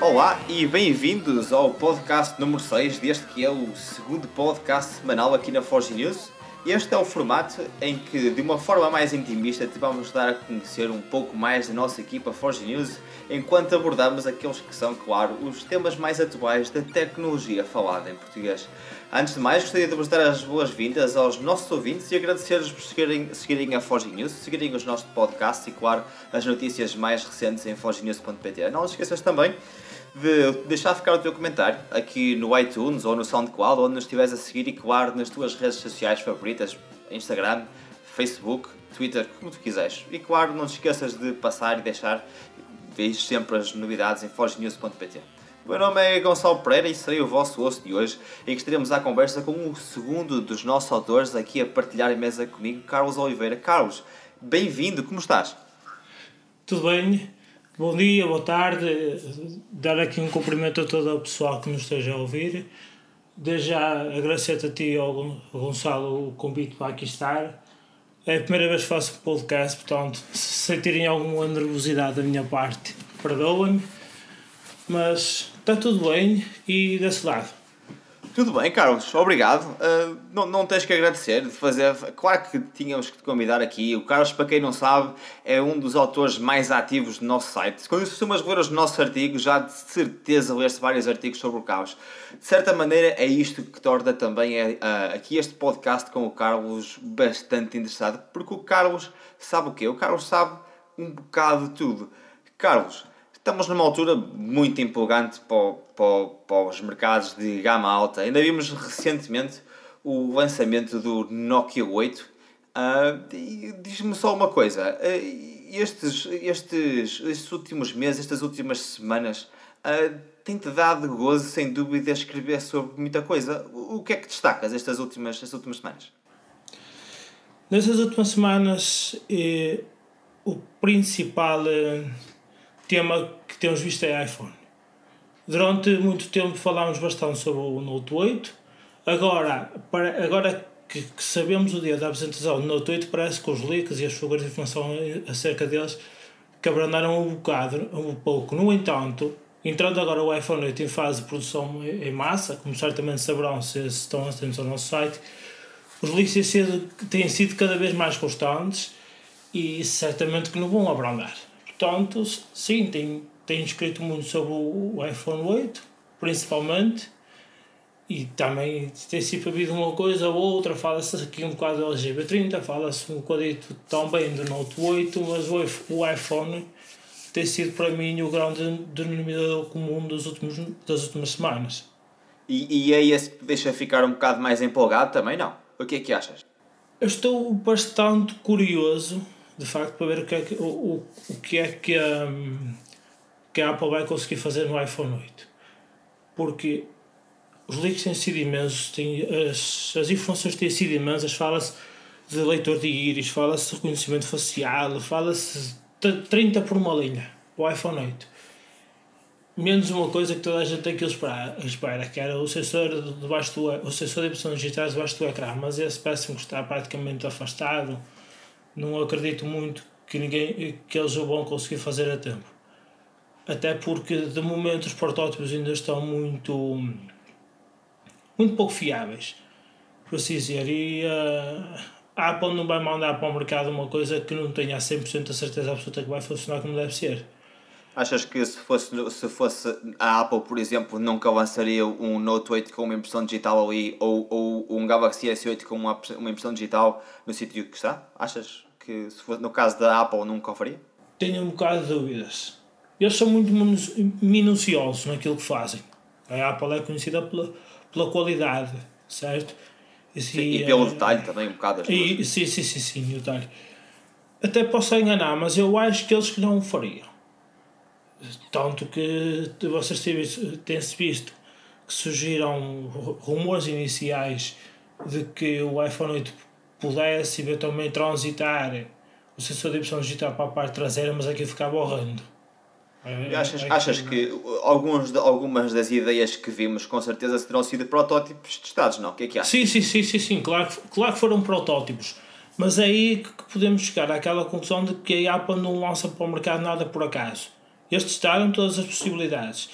Olá e bem-vindos ao podcast número 6 deste que é o segundo podcast semanal aqui na Forge News. Este é o formato em que, de uma forma mais intimista, te vamos dar a conhecer um pouco mais da nossa equipa Forge News, enquanto abordamos aqueles que são, claro, os temas mais atuais da tecnologia falada em português. Antes de mais, gostaria de vos dar as boas-vindas aos nossos ouvintes e agradecer-lhes por seguirem, seguirem a Forge News, seguirem os nossos podcasts e, claro, as notícias mais recentes em forgenews.pt. Não esqueças também de deixar ficar o teu comentário aqui no iTunes ou no SoundCloud, onde nos estiveres a seguir e, claro, nas tuas redes sociais favoritas, Instagram, Facebook, Twitter, como tu quiseres. E, claro, não te esqueças de passar e deixar, vejo sempre as novidades em forgenews.pt. O meu nome é Gonçalo Pereira e serei o vosso host de hoje, em que estaremos à conversa com o segundo dos nossos autores aqui a partilhar a mesa comigo, Carlos Oliveira. Carlos, bem-vindo, como estás? Tudo bem? Bom dia, boa tarde. Dar aqui um cumprimento a todo o pessoal que nos esteja a ouvir. Desde já agradecer-te a ti, Gonçalo, o convite para aqui estar. É a primeira vez que faço podcast, portanto, se sentirem alguma nervosidade da minha parte, perdoem-me. Mas está tudo bem e desse lado. Tudo bem, Carlos, obrigado. Uh, não, não tens que agradecer de fazer. Claro que tínhamos que te convidar aqui. O Carlos, para quem não sabe, é um dos autores mais ativos do nosso site. Quando costumas ler os nossos artigos, já de certeza leste vários artigos sobre o Carlos. De certa maneira, é isto que torna também uh, aqui este podcast com o Carlos bastante interessado, porque o Carlos sabe o quê? O Carlos sabe um bocado de tudo. Carlos, Estamos numa altura muito empolgante para, para, para os mercados de gama alta. Ainda vimos recentemente o lançamento do Nokia 8. Uh, ah, Diz-me só uma coisa: uh, estes, estes, estes últimos meses, estas últimas semanas, uh, tem-te dado gozo, sem dúvida, escrever sobre muita coisa. O que é que destacas estas últimas, estas últimas semanas? Nestas últimas semanas, eh, o principal. Eh tema que temos visto é iPhone. Durante muito tempo falámos bastante sobre o Note 8. Agora, para, agora que, que sabemos o dia da apresentação do Note 8, parece que os leaks e as fugas de informação acerca deles cabrandaram um bocado, um pouco. No entanto, entrando agora o iPhone 8 em fase de produção em massa, como certamente saberão se estão atentos ao nosso site, os leaks têm sido, têm sido cada vez mais constantes e certamente que não vão abrandar. Portanto, sim, tem, tem escrito muito sobre o iPhone 8, principalmente, e também tem sempre havido uma coisa ou outra, fala-se aqui um bocado do LGB30, fala-se um bocadito também do Note 8, mas o, iPhone tem sido para mim o grande denominador comum dos últimos, das últimas semanas. E, e é esse deixa ficar um bocado mais empolgado também, não? O que é que achas? Eu estou bastante curioso de facto para ver o que é que, o, o, o que, é que, a, que a Apple vai conseguir fazer no iPhone 8. Porque os leaks têm sido imensos, têm, as, as informações têm sido imensas, fala-se de leitor de íris, fala-se de reconhecimento facial, fala-se de 30 por uma linha, o iPhone 8. Menos uma coisa que toda a gente tem que esperar, espera, que era o sensor, debaixo do, o sensor de impressão digital debaixo do ecrã, mas esse parece-me que está praticamente afastado não acredito muito que ninguém que eles o vão conseguir fazer a tempo. Até porque de momento os protótipos ainda estão muito muito pouco fiáveis, por assim dizer, e uh, a Apple não vai mandar para o mercado uma coisa que não tenha 100% a certeza absoluta que vai funcionar como deve ser. Achas que se fosse, se fosse a Apple, por exemplo, nunca lançaria um Note 8 com uma impressão digital ali ou, ou um Galaxy S8 com uma, uma impressão digital no sítio que está? Achas que se fosse no caso da Apple nunca o faria? Tenho um bocado de dúvidas. Eles são muito minuciosos naquilo que fazem. A Apple é conhecida pela, pela qualidade, certo? E, sim, e pelo é, detalhe também, um bocado. E, sim, sim, sim, sim, detalhe. Até posso enganar, mas eu acho que eles não o fariam. Tanto que vocês têm-se visto que surgiram rumores iniciais de que o iPhone 8 pudesse eventualmente transitar o sensor de impressão digital para a parte traseira, mas aqui ficava horrendo. É, achas, é achas que alguns de, algumas das ideias que vimos com certeza terão sido protótipos testados, não? O que é que achas? Sim, sim, sim, sim, sim. Claro, claro que foram protótipos. Mas é aí que podemos chegar àquela conclusão de que a Apple não lança para o mercado nada por acaso. Eles testaram todas as possibilidades.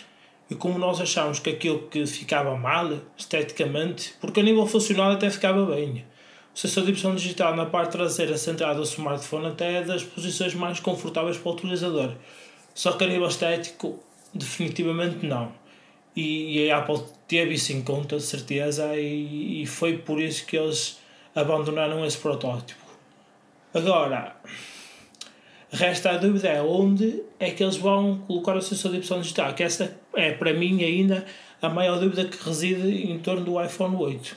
E como nós achamos que aquilo que ficava mal, esteticamente, porque a nível funcional até ficava bem. O sensor de impressão digital na parte traseira centrada do smartphone até é das posições mais confortáveis para o utilizador. Só que a nível estético, definitivamente não. E, e a Apple teve isso em conta, de certeza, e, e foi por isso que eles abandonaram esse protótipo. Agora, resta a dúvida é onde é que eles vão colocar o sensor de impressão digital, que essa é para mim ainda a maior dúvida que reside em torno do iPhone 8.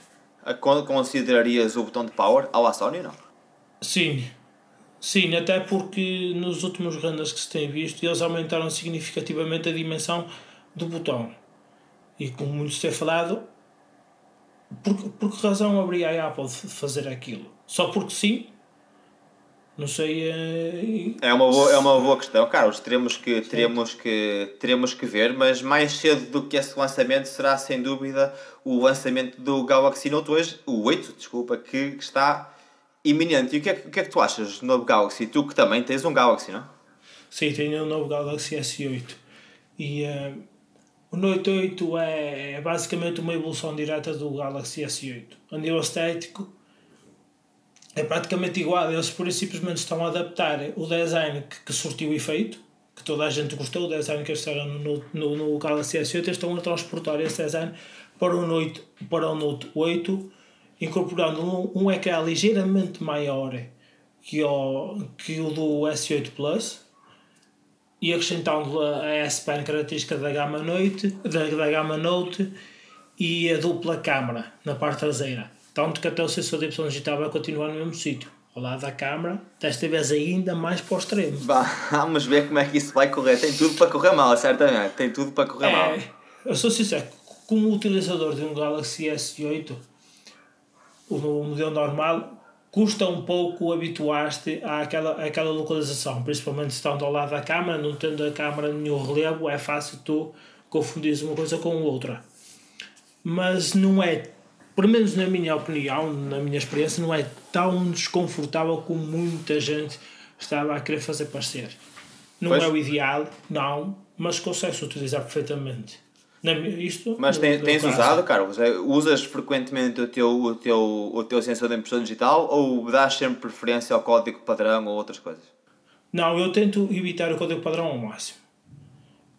Considerarias o botão de power ao Sony não? Sim. Sim, até porque nos últimos renders que se tem visto eles aumentaram significativamente a dimensão do botão. E como muitos têm falado, por, por que razão haveria a Apple de fazer aquilo? Só porque sim? Não sei. É, é uma boa, é uma boa questão, Carlos. Teremos que, teremos, que, teremos que ver, mas mais cedo do que esse lançamento será sem dúvida o lançamento do Galaxy Note 2, o 8, desculpa, que está iminente. E o que, é, o que é que tu achas do novo Galaxy? Tu que também tens um Galaxy, não? Sim, tenho um novo Galaxy S8. E. Uh o Note 8 é, é basicamente uma evolução direta do Galaxy S8. A nível estético, é praticamente igual. Eles por simplesmente estão a adaptar o design que, que surtiu efeito, que toda a gente gostou, o design que eles fizeram no, no, no Galaxy S8, eles estão a transportar esse design para o Note, para o Note 8, incorporando um, um ecrã ligeiramente maior que o, que o do S8 Plus e acrescentando a S Pen característica da gama Note, da, da gama Note e a dupla câmara na parte traseira. Tanto que até o sensor de Y digital vai continuar no mesmo sítio, ao lado da câmara, desta vez ainda mais para o extremo. Vamos ver como é que isso vai correr. Tem tudo para correr mal, certamente. Tem tudo para correr é, mal. Eu sou sincero, como utilizador de um Galaxy S8, o modelo normal, custa um pouco habituar-te àquela, àquela localização, principalmente estando ao lado da câmara, não tendo a câmara nenhum relevo, é fácil tu confundir uma coisa com outra. Mas não é, pelo menos na minha opinião, na minha experiência, não é tão desconfortável como muita gente estava a querer fazer parecer. Não pois. é o ideal, não, mas consegue-se utilizar perfeitamente. Isto, Mas tem, tens usado, Carlos? É, usas frequentemente o teu, o, teu, o teu sensor de impressão digital ou dás sempre preferência ao código padrão ou outras coisas? Não, eu tento evitar o código padrão ao máximo.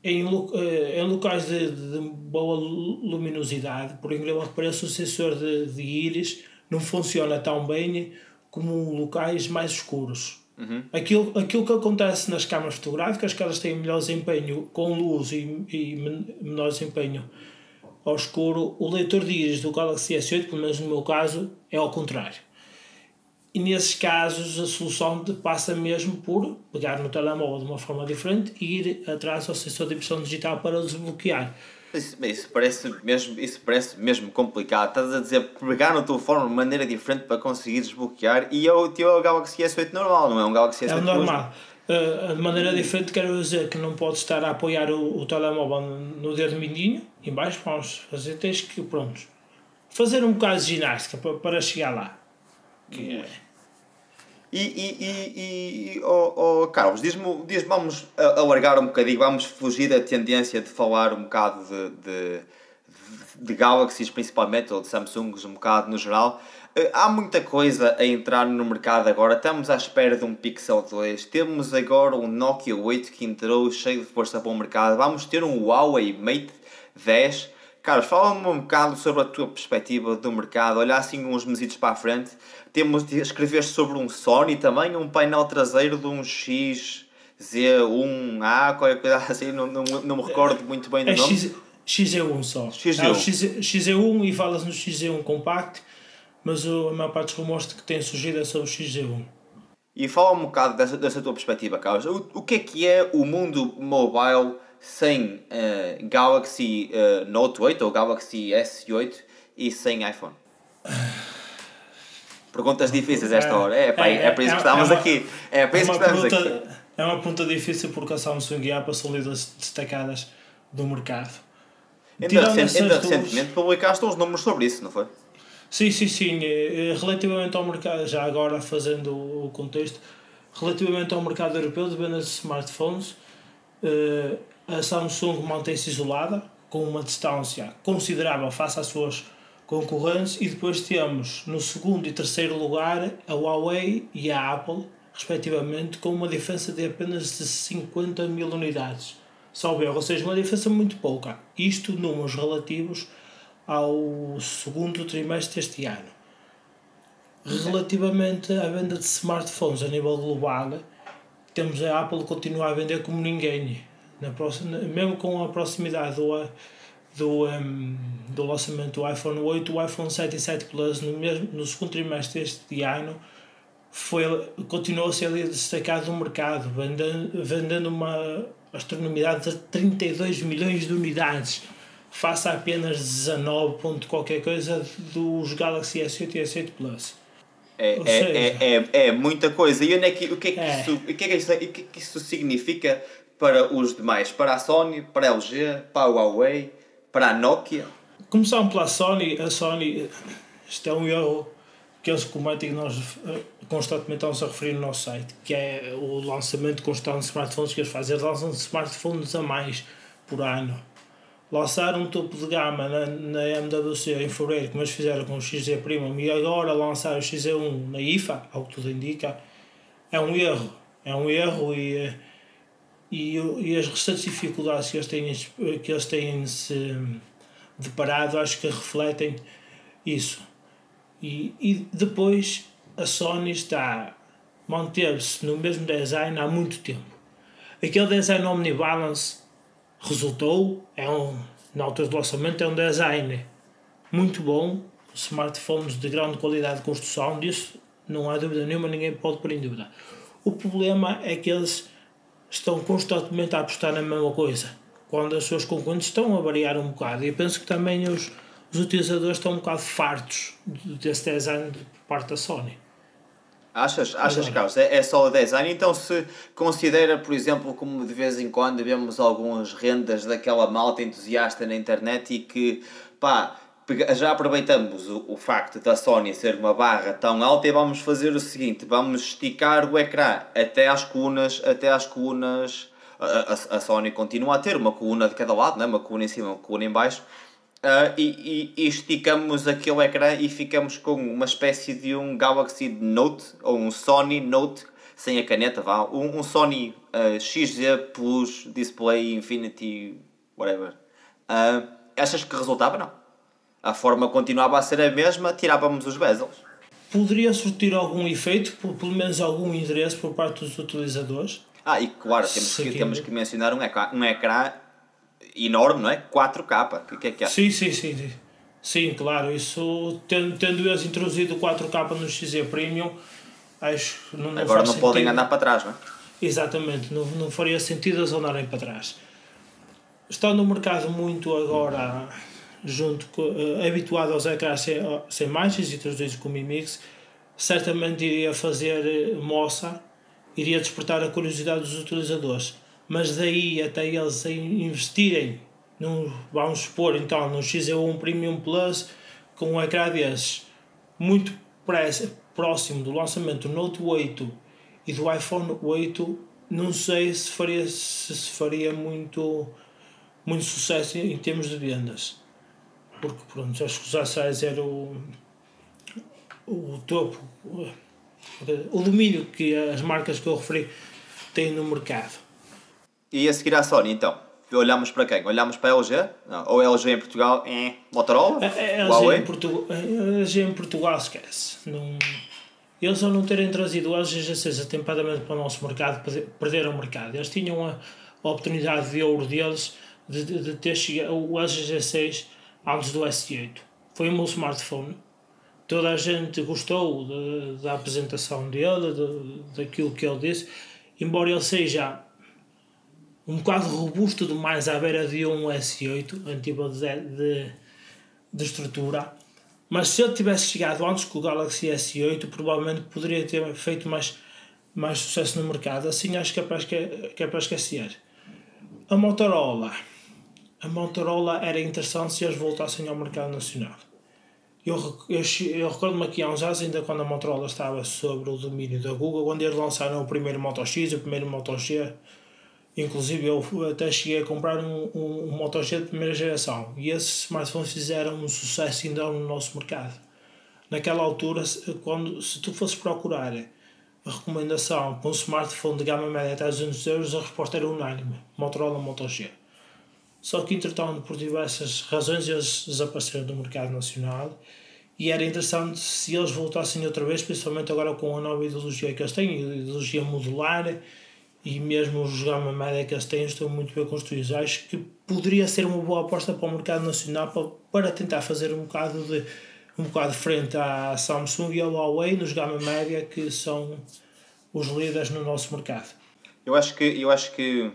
Em, eh, em locais de, de boa luminosidade, por incrível que pareça, o sensor de, de íris não funciona tão bem como locais mais escuros. Uhum. Aquilo, aquilo que acontece nas câmaras fotográficas, que elas têm melhor desempenho com luz e, e menor desempenho ao escuro, o leitor de íris do Galaxy S8, pelo menos no meu caso, é ao contrário. E nesses casos a solução passa mesmo por pegar no telemóvel de uma forma diferente e ir atrás ao sensor de impressão digital para desbloquear. Isso, isso, parece mesmo, isso parece mesmo complicado. Estás a dizer pegar tua forma de maneira diferente para conseguir desbloquear e é o teu Galaxy S8 normal, não é um Galaxy S8 É normal. Uh, de maneira diferente quero dizer que não podes estar a apoiar o, o telemóvel no dedo mindinho e baixo vamos fazer, tens que, pronto, fazer um bocado de ginástica para, para chegar lá. Que é e, e, e, e oh, oh, Carlos, diz-me, diz vamos alargar um bocadinho, vamos fugir da tendência de falar um bocado de, de, de Galaxies principalmente, ou de Samsungs um bocado no geral. Eh, há muita coisa a entrar no mercado agora, estamos à espera de um Pixel 2, temos agora um Nokia 8 que entrou cheio de força para o mercado, vamos ter um Huawei Mate 10. Carlos, fala-me um bocado sobre a tua perspectiva do mercado, olhar assim uns mesitos para a frente temos de escrever sobre um Sony também, um painel traseiro de um XZ1A, qualquer coisa assim, não, não, não me recordo muito bem do é nome. X, XZ1 só. XZ1. É o X, XZ1 e falas no XZ1 Compact, mas a maior parte dos rumores que tem surgido é sobre o XZ1. E fala um bocado dessa, dessa tua perspectiva, Carlos. O, o que é que é o mundo mobile sem uh, Galaxy uh, Note 8 ou Galaxy S8 e sem iPhone? Perguntas difíceis esta hora. É, pá, é, é, é para isso que estamos é uma, aqui. É para isso que estamos pergunta, aqui. é uma pergunta difícil porque a Samsung e a Apple são líderes destacadas do mercado. Ainda, recent, duas... recentemente publicaste uns números sobre isso, não foi? Sim, sim, sim. Eh, relativamente ao mercado, já agora fazendo o contexto, relativamente ao mercado europeu de venda de smartphones, a Samsung mantém-se isolada, com uma distância considerável face às suas concorrentes, e depois temos no segundo e terceiro lugar a Huawei e a Apple, respectivamente, com uma diferença de apenas de 50 mil unidades. Salve ou seja, uma diferença muito pouca. Isto números relativos ao segundo trimestre deste ano. Relativamente à venda de smartphones a nível global, temos a Apple continuar a vender como ninguém. Na próxima, mesmo com a proximidade do, do, um, do lançamento do iPhone 8, o iPhone 7 e 7 Plus no, mesmo, no segundo trimestre deste ano foi, continuou a ser destacado no mercado, vendendo, vendendo uma astronomidade de 32 milhões de unidades, face a apenas 19 ponto qualquer coisa dos Galaxy S8 e S8 Plus. É, é, seja, é, é, é, muita coisa. E onde é que, o, que é que é. Isso, o, que é que isso, o que é que isso significa para os demais? Para a Sony, para a LG, para a Huawei, para a Nokia? Começando pela Sony, a Sony, isto é um erro que eles cometem que nós eh, constantemente estamos a referir no nosso site, que é o lançamento constante de smartphones que eles fazem. Eles lançam smartphones a mais por ano. Lançaram um topo de gama na, na MWC em fevereiro, como eles fizeram com o XZ Premium, e agora lançar o XZ1 na IFA, ao que tudo indica, é um erro. É um erro e, e, e as restantes dificuldades que eles têm, que eles têm se deparado acho que refletem isso. E, e depois a Sony está a manter-se no mesmo design há muito tempo. Aquele design Omnibalance resultou, é um, na altura do lançamento, é um design muito bom, smartphones de grande qualidade de construção, disso não há dúvida nenhuma, ninguém pode pôr em dúvida. O problema é que eles estão constantemente a apostar na mesma coisa, quando as suas concorrentes estão a variar um bocado. E eu penso que também os, os utilizadores estão um bocado fartos desse design por parte da Sony. Achas, achas Carlos? É, é só o design? Então, se considera, por exemplo, como de vez em quando vemos algumas rendas daquela malta entusiasta na internet e que, pá, já aproveitamos o, o facto da Sony ser uma barra tão alta e vamos fazer o seguinte: vamos esticar o ecrã até às colunas, até às colunas. A, a, a Sony continua a ter uma coluna de cada lado, né? uma coluna em cima, uma coluna em baixo Uh, e, e, esticamos aquele ecrã e ficamos com uma espécie de um Galaxy Note ou um Sony Note sem a caneta, vá, um, um Sony uh, ah, XZ Plus Display Infinity whatever. Uh, achas que resultava? Não. A forma continuava a ser a mesma, tirávamos os bezels. Poderia surtir algum efeito, pelo menos algum interesse por parte dos utilizadores? Ah, e claro, temos, que, temos que mencionar um ecrã, um ecrã enorme, não é? 4K. O que é que é? Sim, sim, sim. Sim, sim claro. Isso, tendo, tendo eles introduzido 4K no XZ Premium, acho que não, não Agora não sentido. podem andar para trás, não é? Exatamente, não, não faria sentido eles andarem para trás. Estão no mercado muito agora junto com, uh, habituado aos ecrãs sem, sem manchas e introduzidos com Mimix, certamente iria fazer eh, moça, iria despertar a curiosidade dos utilizadores mas daí até eles investirem, num, vamos supor então, no XE1 Premium Plus com um ecrã desses muito próximo do lançamento do Note 8 e do iPhone 8, não sei se faria, se faria muito, muito sucesso em termos de vendas. Porque pronto, acho que os A6 era o, o topo, o domínio que as marcas que eu referi têm no mercado. E a seguir à Sony, então? Olhamos para quem? Olhamos para a LG? Não. Ou LG em Portugal? É Motorola? A, LG, em Portugal, a LG em Portugal esquece. Não, eles ao não terem trazido o LG G6 atempadamente para o nosso mercado, perderam o mercado. Eles tinham a, a oportunidade de ouro deles de, de, de ter chegado o LG G6 antes do S8. Foi o meu smartphone. Toda a gente gostou de, da apresentação dele, de, daquilo que ele disse, embora ele seja um bocado robusto demais à beira de um S8, a nível de, de, de estrutura. Mas se ele tivesse chegado antes com o Galaxy S8, provavelmente poderia ter feito mais, mais sucesso no mercado. Assim acho que é para, que é para esquecer. A Motorola. A Motorola era interessante se eles voltassem ao mercado nacional. Eu, eu, eu recordo-me aqui há uns anos, ainda quando a Motorola estava sobre o domínio da Google, quando eles lançaram o primeiro Moto X, o primeiro Moto G, inclusive eu até cheguei a comprar um, um, um Moto G de primeira geração, e esses smartphones fizeram um sucesso ainda no nosso mercado. Naquela altura, quando, se tu fosses procurar a recomendação para um smartphone de gama média até 200 euros, a resposta era unânime: Motorola Moto G. Só que, entretanto, por diversas razões, eles desapareceram do mercado nacional e era interessante se eles voltassem outra vez, principalmente agora com a nova ideologia que eles têm, ideologia modular e mesmo os gama média que eles têm estão muito bem construídos. Acho que poderia ser uma boa aposta para o mercado nacional para, para tentar fazer um bocado de um bocado frente à Samsung e ao Huawei nos gama média que são os líderes no nosso mercado. Eu acho que eu acho que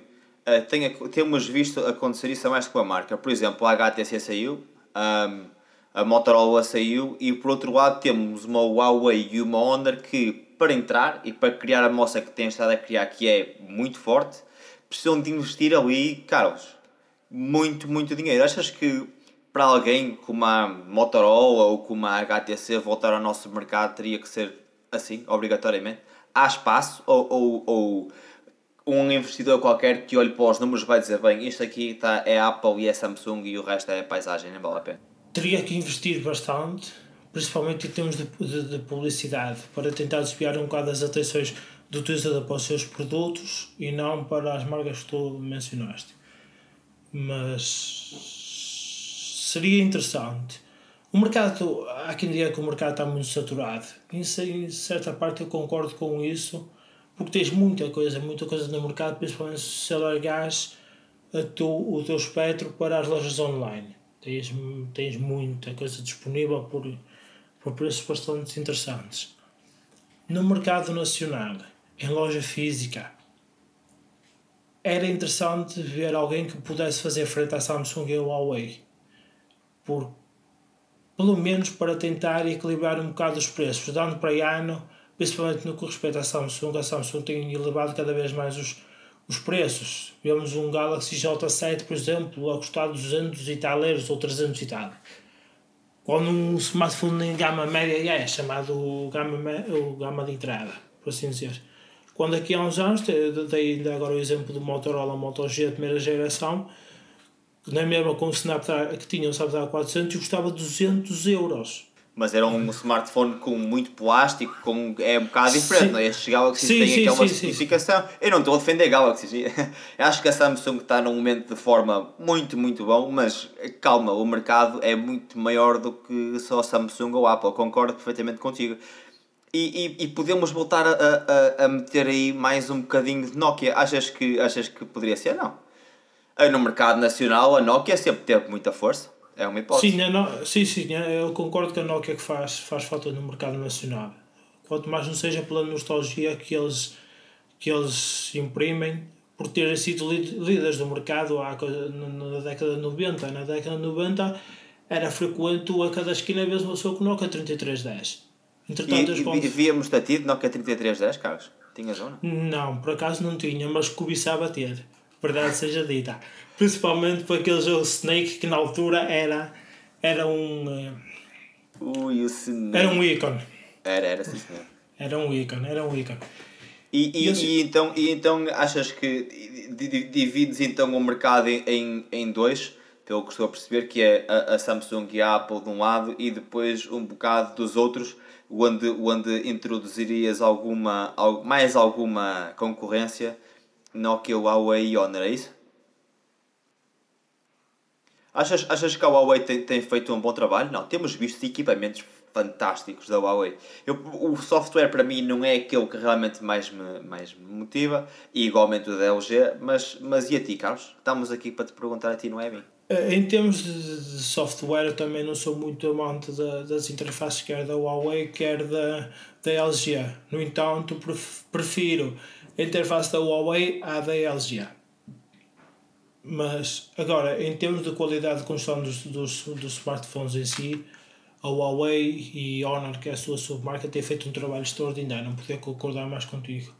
uh, tem, temos visto acontecer isso a mais com a marca. Por exemplo, a HTC saiu, um, a Motorola saiu e por outro lado temos uma Huawei e uma Honor que para entrar e para criar a moça que tem estado a criar que é muito forte precisam de investir ali, Carlos, muito, muito dinheiro. Achas que para alguém como a Motorola ou como a HTC voltar ao nosso mercado teria que ser assim, obrigatoriamente? Há espaço ou, ou, ou um investidor qualquer que olhe para os números vai dizer, bem, isto aqui está, é Apple e é Samsung e o resto é paisagem, não vale a pena. Teria que investir bastante, principalmente em termos de, de, de publicidade, para tentar desviar um bocado as atenções do utilizador para os seus produtos e não para as marcas que tu mencionaste. Mas seria interessante. O mercado, há quem diga que o mercado está muito saturado. Em certa parte eu concordo com isso, porque tens muita coisa, muita coisa no mercado, principalmente se alargares tu, o teu espectro para as lojas online. Tens, tens muita coisa disponível por, por preços bastante interessantes. No mercado nacional, em loja física, era interessante ver alguém que pudesse fazer frente à Samsung e ao Huawei. Por, pelo menos para tentar equilibrar um bocado os preços, dando para ano principalmente no que respeita à Samsung, a Samsung tem elevado cada vez mais os, os preços. Vemos um Galaxy J7, por exemplo, a custar 200 e tal euros ou 300 e tal. Quando um smartphone em gama média é chamado gama, o gama de entrada, por assim dizer. Quando aqui há uns anos, dei ainda agora o exemplo do Motorola Moto G primeira geração, que é mesmo com o Snapdragon que tinha o Snapdragon 400 e custava 200 euros mas era um smartphone com muito plástico, com, é um bocado diferente, não é? Estes Galaxy têm sim, aquela sim, certificação. Eu não estou a defender Galaxy, acho que a Samsung está num momento de forma muito, muito bom, mas calma, o mercado é muito maior do que só Samsung ou Apple, concordo perfeitamente contigo. E, e, e podemos voltar a, a, a meter aí mais um bocadinho de Nokia. Achas que, achas que poderia ser? Não. No mercado nacional, a Nokia sempre teve muita força é uma hipótese. Sim, no... sim, sim, eu concordo que a Nokia que faz, faz falta no mercado nacional. Quanto mais não seja pela nostalgia que eles, que eles imprimem por terem sido líderes do mercado há, na década de 90. Na década de 90 era frequente a cada esquina vez uma pessoa com Nokia 3310. Entretanto, e, e víamos a ti de Nokia 3310, Carlos? Tinha zona? Não, por acaso não tinha, mas cobiçava ter. Verdade seja dita. Principalmente para aquele jogo Snake que na altura era, era um. Eh, Ui, o Snake. Era um ícone. Era, era sim senhor. Era um ícone, era um ícone. E, e, e, então, e então achas que divides então o mercado em, em, em dois, pelo que estou a perceber, que é a, a Samsung e a Apple de um lado e depois um bocado dos outros, onde, onde introduzirias alguma, mais alguma concorrência Nokia, Huawei e Honor, é isso? Achas, achas que a Huawei tem, tem feito um bom trabalho? Não, temos visto equipamentos fantásticos da Huawei. Eu, o software para mim não é aquele que realmente mais me, mais me motiva, e igualmente o da LG, mas, mas e a ti, Carlos? Estamos aqui para te perguntar a ti, não é bem? Eh, em termos de software, eu também não sou muito amante das interfaces, quer da Huawei, quer da, da LG. No entanto, prefiro interface da Huawei à da LG. Mas, agora, em termos de qualidade de construção dos, dos, dos smartphones em si, a Huawei e Honor, que é a sua submarca, têm feito um trabalho extraordinário. Não podia concordar mais contigo.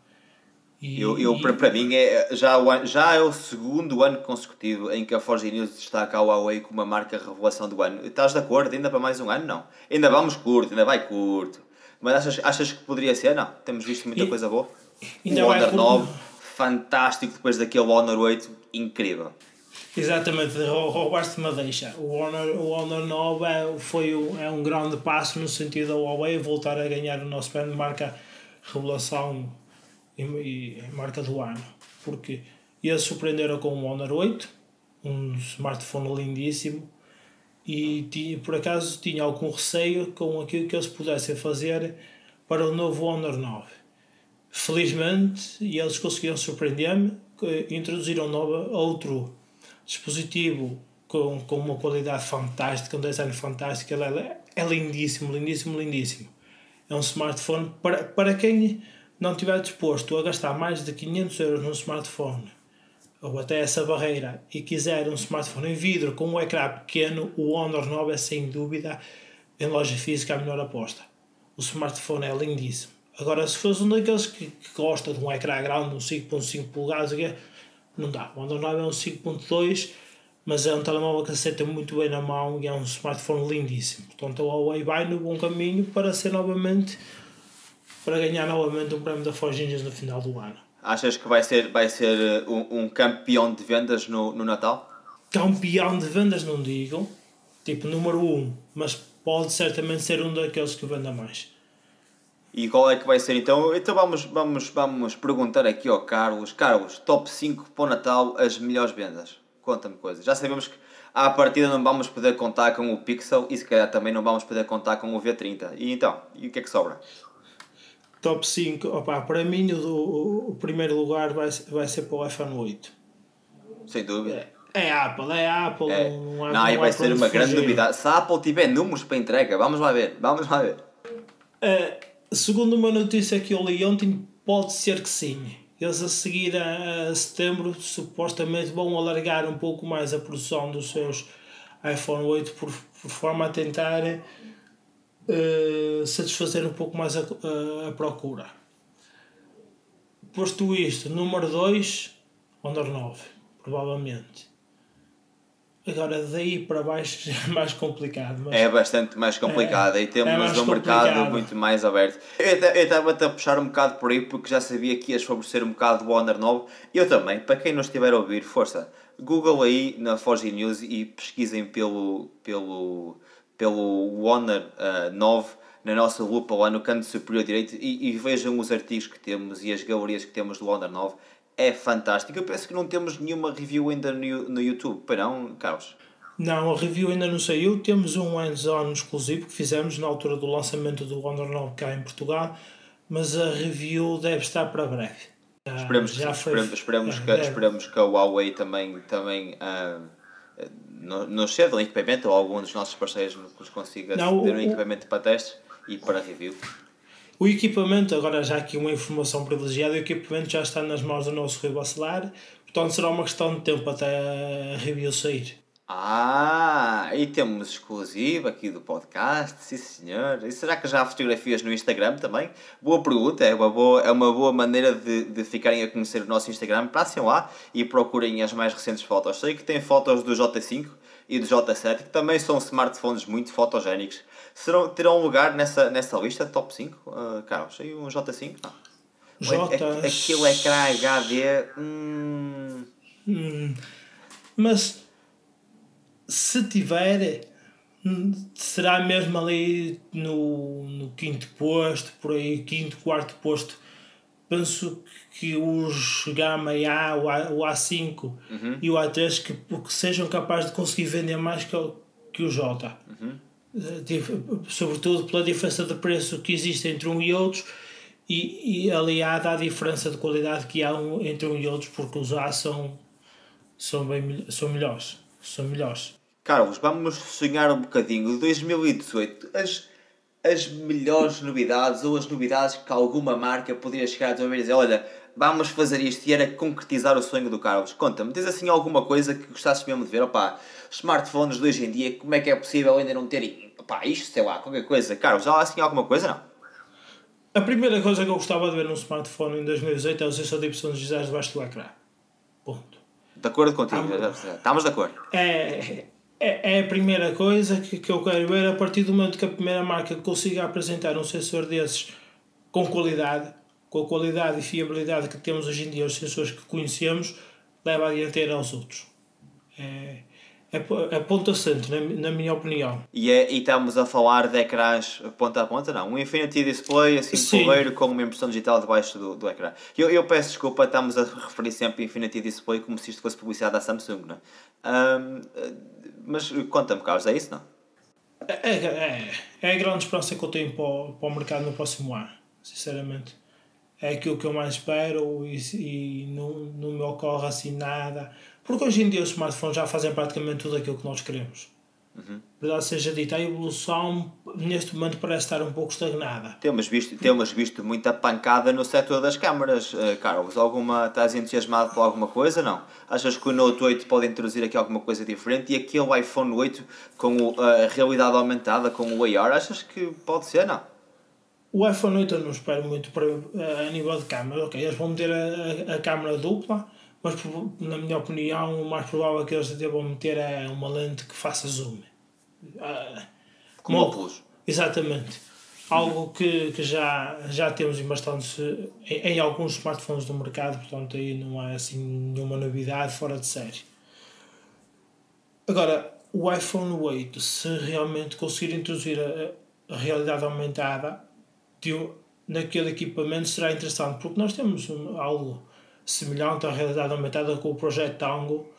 E, eu, eu, para, para mim, é, já, o, já é o segundo ano consecutivo em que a Forge News destaca a Huawei como uma marca revelação do ano. Estás de acordo? Ainda para mais um ano? Não. Ainda vamos curto, ainda vai curto. Mas achas, achas que poderia ser? Não. Temos visto muita e, coisa boa. O Honor 9, fantástico, depois daquele Honor 8, incrível. Exatamente, roubaste-me a deixa. O Honor, o Honor 9 é, foi um, é um grande passo no sentido da Huawei voltar a ganhar o nosso prémio de marca revelação e, e, marca do ano. Porque eles surpreenderam com o Honor 8, um smartphone lindíssimo, e tinha, por acaso tinha algum receio com aquilo que eles pudessem fazer para o novo Honor 9. Felizmente, e eles conseguiram surpreender-me, introduziram nova, outro dispositivo com, com uma qualidade fantástica, um design fantástico, ele é, é lindíssimo, lindíssimo, lindíssimo. É um smartphone para, para quem não estiver disposto a gastar mais de 500 euros num smartphone ou até essa barreira e quiser um smartphone em vidro com um ecrã pequeno, o Honor 9 é sem dúvida em loja física a melhor aposta. O smartphone é lindíssimo. Agora, se fosse um daqueles que, que gosta de um ecrã grande, um 5.5 polegadas, não dá. O 9 é um 5.2, mas é um telemóvel que aceita muito bem na mão e é um smartphone lindíssimo. Portanto, a Huawei vai no bom caminho para ser novamente, para ganhar novamente um prémio da Forge Engines no final do ano. Achas que vai ser, vai ser uh, um, um campeão de vendas no, no Natal? Campeão de vendas não digo, tipo número 1, um, mas pode certamente ser um daqueles que venda mais. E qual é que vai ser então? Então vamos, vamos, vamos perguntar aqui ao Carlos. Carlos, top 5 para o Natal, as melhores vendas. Conta-me coisas. Já sabemos que à partida não vamos poder contar com o Pixel e se calhar também não vamos poder contar com o V30. E então, e o que é que sobra? Top 5, opa, para mim o, o primeiro lugar vai, vai ser para o iPhone 8. Sem dúvida. É, é Apple, é Apple. É. Não, não aí vai ser uma grande novidade. Se a Apple tiver números para entrega, vamos lá ver, vamos lá ver. É, Segundo uma notícia que eu li ontem, pode ser que sim. Eles a seguir a, a setembro supostamente vão alargar um pouco mais a produção dos seus iPhone 8 por, por forma a tentar uh, satisfazer um pouco mais a, a, a procura. Posto isto, número 2, Honor 9, provavelmente. Agora, daí para baixo é mais complicado. Mas... É bastante mais complicado. É, aí temos é um mercado muito mais aberto. Eu estava a puxar um bocado por aí porque já sabia que ias favorecer um bocado o Honor 9. Eu também, para quem não estiver a ouvir, força. Google aí na Forge News e pesquisem pelo, pelo, pelo Honor uh, 9 na nossa lupa lá no canto superior direito e, e vejam os artigos que temos e as galerias que temos do Honor 9 é fantástico. Eu penso que não temos nenhuma review ainda no, no YouTube, para não, Carlos? Não, a review ainda não saiu. Temos um hands-on exclusivo que fizemos na altura do lançamento do Honor 9 cá em Portugal, mas a review deve estar para breve. Esperemos, já que, foi, esperemos, esperemos, que, esperemos que a Huawei também, também uh, nos ceda um equipamento ou algum dos nossos parceiros nos consiga não, ceder um equipamento para testes e para review. O equipamento, agora já aqui uma informação privilegiada, o equipamento já está nas mãos do nosso Rui Bacelar, portanto será uma questão de tempo até a review sair. Ah, e temos exclusivo aqui do podcast, sim senhor. E será que já há fotografias no Instagram também? Boa pergunta, é uma boa, é uma boa maneira de, de ficarem a conhecer o nosso Instagram. Passem lá e procurem as mais recentes fotos. Sei que tem fotos do J5 e do J7, que também são smartphones muito fotogénicos serão, terão lugar nessa, nessa lista top 5, uh, Carlos? E um J5? Não. J... Aquilo ecrã HD. Hum... Hum. Mas se tiver, será mesmo ali no, no quinto posto, por aí, quinto, quarto posto. Penso que os Gama A, o, A, o A5 uhum. e o A3 que, que sejam capazes de conseguir vender mais que o, que o J. Uhum sobretudo pela diferença de preço que existe entre um e outros e, e aliada à diferença de qualidade que há um, entre um e outros porque os A são, são, bem, são melhores são melhores Carlos, vamos sonhar um bocadinho 2018 as, as melhores novidades ou as novidades que alguma marca poderia chegar a dizer e dizer olha, vamos fazer isto e era concretizar o sonho do Carlos conta-me, tens assim alguma coisa que gostasses mesmo de ver opá, smartphones de hoje em dia, como é que é possível ainda não terem pá, isto, sei lá, qualquer coisa. Carlos, há assim alguma coisa, não? A primeira coisa que eu gostava de ver num smartphone em 2018 é o sensor de Y digitais debaixo do ecrã. Ponto. De acordo contigo, estamos de acordo. É, é, é a primeira coisa que, que eu quero ver a partir do momento que a primeira marca consiga apresentar um sensor desses com qualidade, com a qualidade e fiabilidade que temos hoje em dia, os sensores que conhecemos, leva a dianteira aos outros. É, é, é ponto assente, na, na minha opinião. E, é, e estamos a falar de ecrãs ponta a ponta? Não, um Infinity Display assim porreiro com uma impressão digital debaixo do, do ecrã. Eu, eu peço desculpa, estamos a referir sempre Infinity Display como se isto fosse publicidade da Samsung, não é? Um, mas conta-me, Carlos, é isso não? É, é, é, é a grande esperança que eu tenho para o, para o mercado no próximo ano, sinceramente. É aquilo que eu mais espero e, e não, não me ocorre assim nada porque hoje em dia os smartphones já fazem praticamente tudo aquilo que nós queremos. Uhum. Verdade seja dita, a evolução neste momento parece estar um pouco estagnada. Temos visto, temos visto muita pancada no setor das câmaras. Uh, Carlos, alguma, estás entusiasmado por alguma coisa? Não. Achas que o Note 8 pode introduzir aqui alguma coisa diferente? E aquele iPhone 8 com a realidade aumentada, com o AR, achas que pode ser? Não. O iPhone 8 eu não espero muito para, a nível de câmera. Ok, eles vão meter a, a, a câmera dupla mas na minha opinião o mais provável que eles devam meter é uma lente que faça zoom. Ah, Como óculos. Exatamente. Algo que, que já, já temos em bastantes em, em, alguns smartphones do mercado, portanto aí não há assim nenhuma novidade fora de série. Agora, o iPhone 8, se realmente conseguir introduzir a, a realidade aumentada de, naquele equipamento será interessante, porque nós temos um, algo semelhante à realidade aumentada com o projeto Tango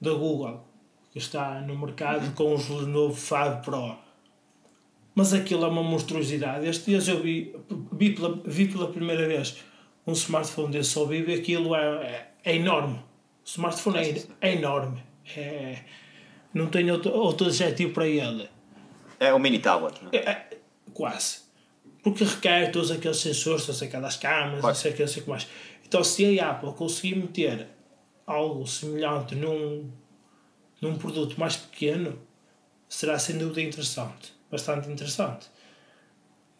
da Google, que está no mercado com os Lenovo Fab Pro. Mas aquilo é uma monstruosidade. Este dia eu vi, vi, pela, vi pela primeira vez um smartphone desse ao vivo e aquilo é, é, é enorme. O smartphone é, é enorme. É, não tenho outro, outro adjetivo para ele. É um mini tablet, não é? é quase. Porque requer todos aqueles sensores, todas aquelas câmeras, não sei o que, não sei o que mais. Então, se a Apple conseguir meter algo semelhante num, num produto mais pequeno, será sem dúvida interessante, bastante interessante.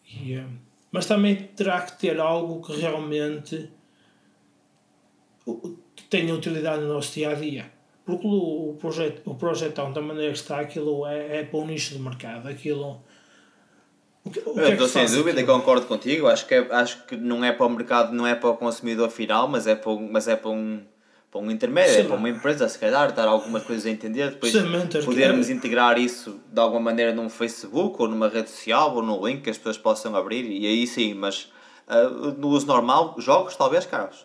E, eh, mas também terá que ter algo que realmente tenha utilidade no nosso dia a dia. Porque o, o, projeto, o projetão, da maneira que está, aquilo é, é para um nicho de mercado. Aquilo o que, o que eu estou é sem dúvida, aqui? concordo contigo. Acho que, é, acho que não é para o mercado, não é para o consumidor final, mas é para, mas é para um para um intermédio, é para uma empresa, se calhar, dar algumas coisas a entender, depois podermos integrar isso de alguma maneira num Facebook ou numa rede social ou num link que as pessoas possam abrir, e aí sim, mas uh, no uso normal, jogos talvez, Carlos?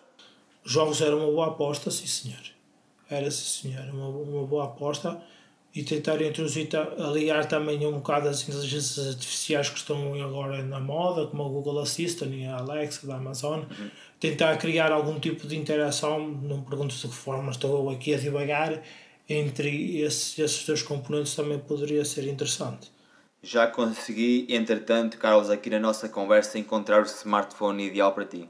Jogos era uma boa aposta, sim senhor. Era sim senhor, uma, uma boa aposta e tentar introduzir, aliar também um bocado as inteligências artificiais que estão agora na moda, como a Google Assistant e a Alexa da Amazon, uhum. tentar criar algum tipo de interação, não pergunto de que forma, estou aqui a divagar, entre esses, esses dois componentes também poderia ser interessante. Já consegui, entretanto, Carlos, aqui na nossa conversa, encontrar o smartphone ideal para ti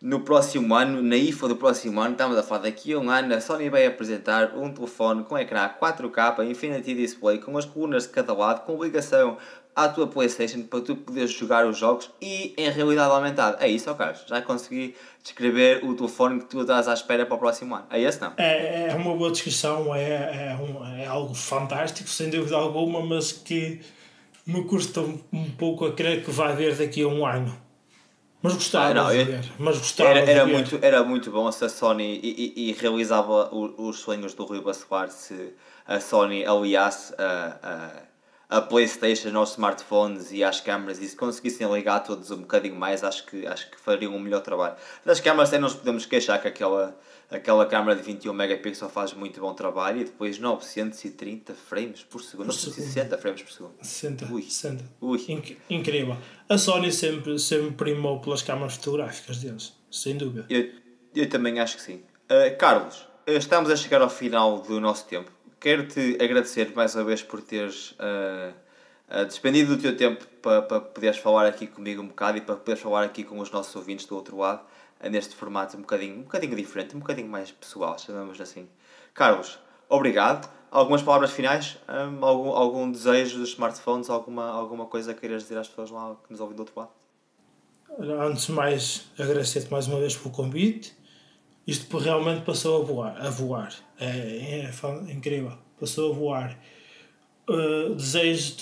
no próximo ano, na IFA do próximo ano, estamos a falar daqui a um ano, a Sony vai apresentar um telefone com ecrã 4K, Infinity Display, com as colunas de cada lado, com ligação à tua Playstation para tu poderes jogar os jogos e em realidade aumentada. É isso, Carlos? Já consegui descrever o telefone que tu estás à espera para o próximo ano. É esse não? É, é uma boa descrição, é, é, um, é algo fantástico, sem dúvida alguma, mas que me custa um pouco a crer que vai haver daqui a um ano. Mas gostava ah, não, de ver. Mas gostava era, era Muito, era muito bom se a Sony e, e, e realizava o, os sonhos do Rui Bacelar se a Sony aliasse a, a, a Playstation aos smartphones e às câmaras e se conseguissem ligar todos um bocadinho mais acho que, acho que fariam um melhor trabalho. Das câmaras até nos podemos queixar que aquela aquela câmera de 21 megapixels faz muito bom trabalho e depois 930 frames por segundo, 960 frames por segundo. 60, Ui. 60. Ui. Inc incrível. A Sony sempre, sempre primou pelas câmaras fotográficas deles, sem dúvida. Eu, eu também acho que sim. Uh, Carlos, estamos a chegar ao final do nosso tempo. Quero-te agradecer mais uma vez por teres uh, uh, despendido o teu tempo para, para poderes falar aqui comigo um bocado e para poderes falar aqui com os nossos ouvintes do outro lado neste formato um bocadinho, um bocadinho diferente, um bocadinho mais pessoal, chamamos assim. Carlos, obrigado. Algumas palavras finais? Um, algum, algum desejo dos smartphones? Alguma, alguma coisa queiras dizer às pessoas lá que nos ouvem do outro lado? antes de mais, agradecer-te mais uma vez pelo convite. Isto realmente passou a voar. A voar. É, é, é incrível. Passou a voar. Uh, desejo.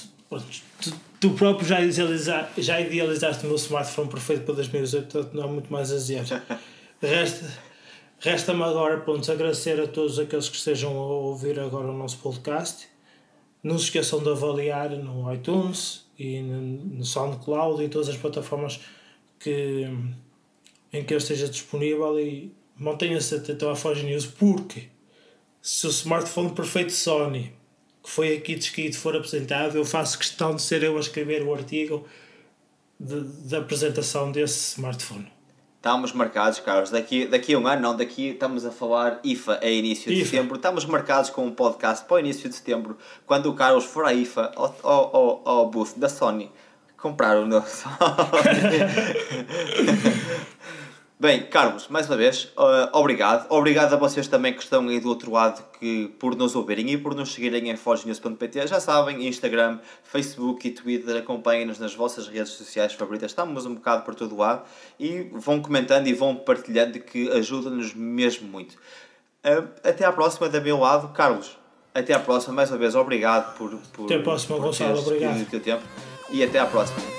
Tu, próprio já, idealiza, já idealizaste o meu smartphone perfeito para 2018, portanto não há muito mais a dizer. Resta, resta-me agora pronto, agradecer a todos aqueles que estejam a ouvir agora o nosso podcast. Não se esqueçam de avaliar no iTunes e no SoundCloud e em todas as plataformas que, em que ele esteja disponível e mantenha-se atento à Forge News porque se o smartphone perfeito Sony que foi aqui descrito for apresentado, eu faço questão de ser eu a escrever o artigo de, de apresentação desse smartphone. Estamos marcados, Carlos, daqui, daqui a um ano, não, daqui estamos a falar IFA é início de IFA. setembro. Estamos marcados com um podcast para o início de setembro, quando o Carlos for à IFA, ao, ao, ao, booth da Sony, comprar o novo Sony. Bem, Carlos, mais uma vez, uh, obrigado. Obrigado a vocês também que estão aí do outro lado que, por nos ouvirem e por nos seguirem em forgenews.pt. Já sabem, Instagram, Facebook e Twitter, acompanhem-nos nas vossas redes sociais favoritas. Estamos um bocado por todo lado e vão comentando e vão partilhando que ajuda-nos mesmo muito. Uh, até à próxima, da meu lado, Carlos. Até à próxima, mais uma vez, obrigado por. por até à próxima, Gonçalo, obrigado. Teu tempo. E até à próxima.